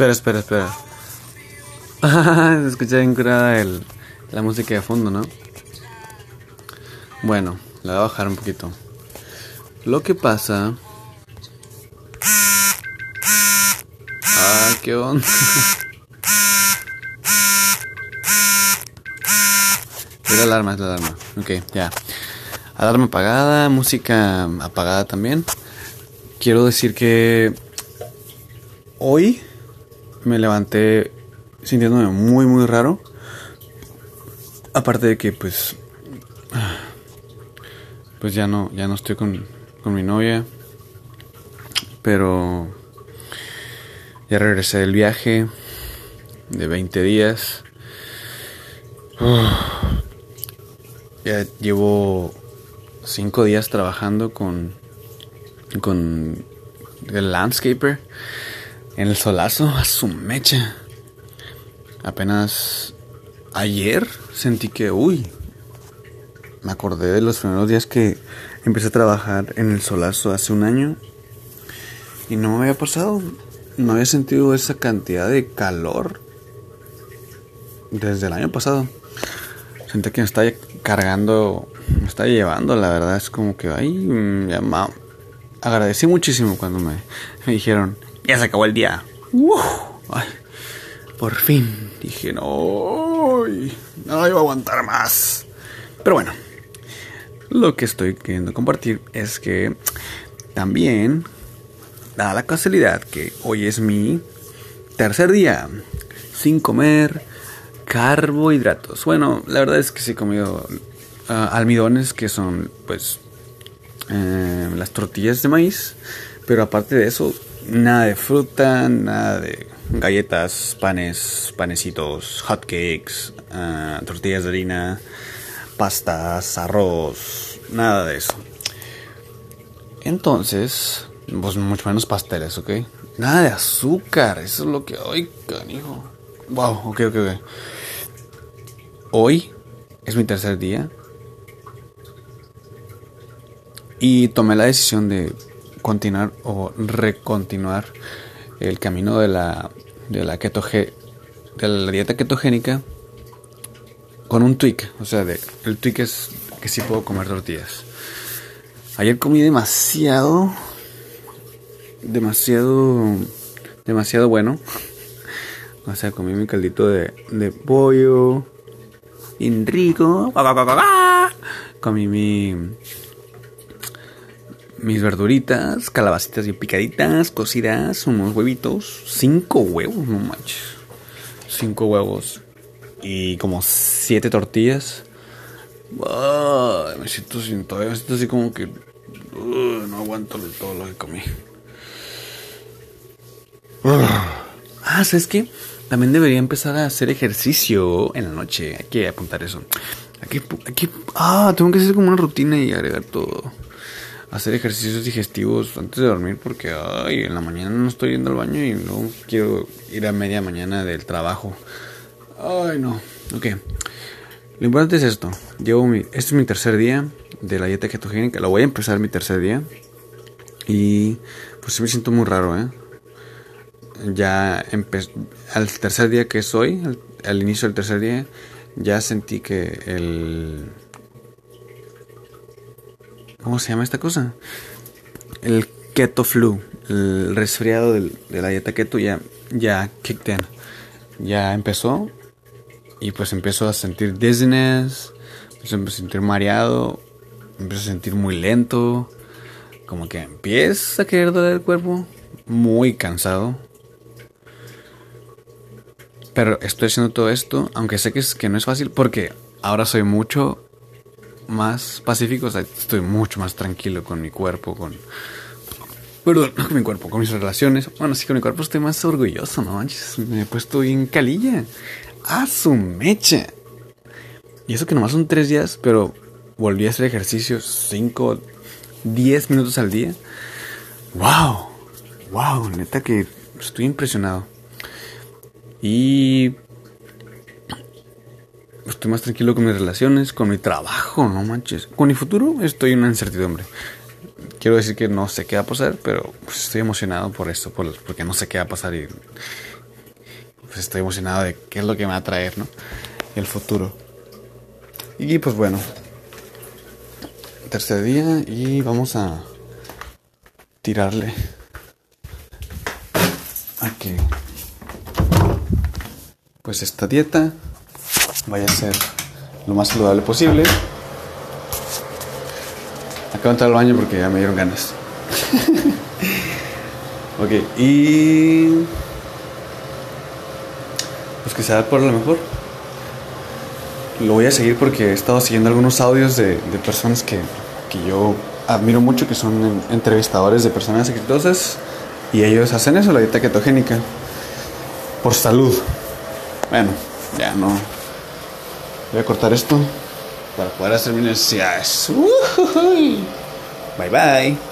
Espera, espera, espera. Se escucha bien curada el, la música de fondo, ¿no? Bueno, la voy a bajar un poquito. Lo que pasa. Ah, qué onda. Es la alarma, es la alarma. Ok, ya. Alarma apagada, música apagada también. Quiero decir que hoy me levanté sintiéndome muy muy raro. Aparte de que pues pues ya no ya no estoy con, con mi novia. Pero ya regresé del viaje de 20 días. Ya llevo 5 días trabajando con con el landscaper en el solazo a su mecha. Apenas ayer sentí que, uy, me acordé de los primeros días que empecé a trabajar en el solazo hace un año y no me había pasado, no había sentido esa cantidad de calor desde el año pasado. Sentí que me está cargando, me está llevando, la verdad es como que, ay, me agradecí muchísimo cuando me, me dijeron, ya se acabó el día. Ay, por fin. Dije, no, no iba a aguantar más. Pero bueno, lo que estoy queriendo compartir es que también da la casualidad que hoy es mi tercer día sin comer carbohidratos. Bueno, la verdad es que sí he comido uh, almidones que son pues eh, las tortillas de maíz, pero aparte de eso Nada de fruta, nada de galletas, panes, panecitos, hotcakes, uh, tortillas de harina, pastas, arroz, nada de eso. Entonces, pues mucho menos pasteles, ¿ok? Nada de azúcar, eso es lo que... ¡Ay, canijo! Wow, ok, ok, ok. Hoy es mi tercer día. Y tomé la decisión de continuar o recontinuar el camino de la, de la, de la dieta ketogénica con un tweak. O sea, de, el tweak es que sí puedo comer tortillas. Ayer comí demasiado, demasiado, demasiado bueno. O sea, comí mi caldito de, de pollo, bien rico. Comí mi mis verduritas, calabacitas bien picaditas, cocidas, unos huevitos, cinco huevos, no manches. Cinco huevos y como siete tortillas. me siento sin todavía me siento así como que no aguanto todo lo que comí. ah, ¿sabes qué? También debería empezar a hacer ejercicio en la noche. Hay que apuntar eso. Aquí, aquí, ah, tengo que hacer como una rutina y agregar todo hacer ejercicios digestivos antes de dormir porque ay, en la mañana no estoy yendo al baño y no quiero ir a media mañana del trabajo. Ay, no. Ok. Lo importante es esto. Llevo mi, este es mi tercer día de la dieta ketogénica. Lo voy a empezar mi tercer día. Y pues sí me siento muy raro, ¿eh? Ya empecé... Al tercer día que soy, al inicio del tercer día, ya sentí que el ¿Cómo se llama esta cosa? El keto flu, el resfriado de la dieta keto ya, ya kicked in. Ya empezó y pues empezó a sentir dizziness, empezó a sentir mareado, empezó a sentir muy lento, como que empieza a querer doler el cuerpo, muy cansado. Pero estoy haciendo todo esto, aunque sé que, es, que no es fácil, porque ahora soy mucho más pacífico, o sea, estoy mucho más tranquilo con mi cuerpo, con... Perdón, no con mi cuerpo, con mis relaciones. Bueno, sí, con mi cuerpo estoy más orgulloso, ¿no? Manches, me he puesto bien calilla. ¡A su mecha! Y eso que nomás son tres días, pero volví a hacer ejercicio cinco, diez minutos al día. ¡Wow! ¡Wow! Neta que estoy impresionado. Y estoy más tranquilo con mis relaciones, con mi trabajo, no manches. Con mi futuro estoy en una incertidumbre. Quiero decir que no sé qué va a pasar, pero pues, estoy emocionado por esto, por, porque no sé qué va a pasar y pues estoy emocionado de qué es lo que me va a traer, ¿no? El futuro. Y pues bueno, tercer día y vamos a tirarle a que pues esta dieta vaya a ser lo más saludable posible. Acabo de entrar al baño porque ya me dieron ganas. ok, y pues que sea por lo mejor. Lo voy a seguir porque he estado siguiendo algunos audios de, de personas que, que yo admiro mucho, que son entrevistadores de personas exitosas. Y ellos hacen eso, la dieta ketogénica. Por salud. Bueno, ya no. Voy a cortar esto para poder hacer mis necesidades. Bye bye.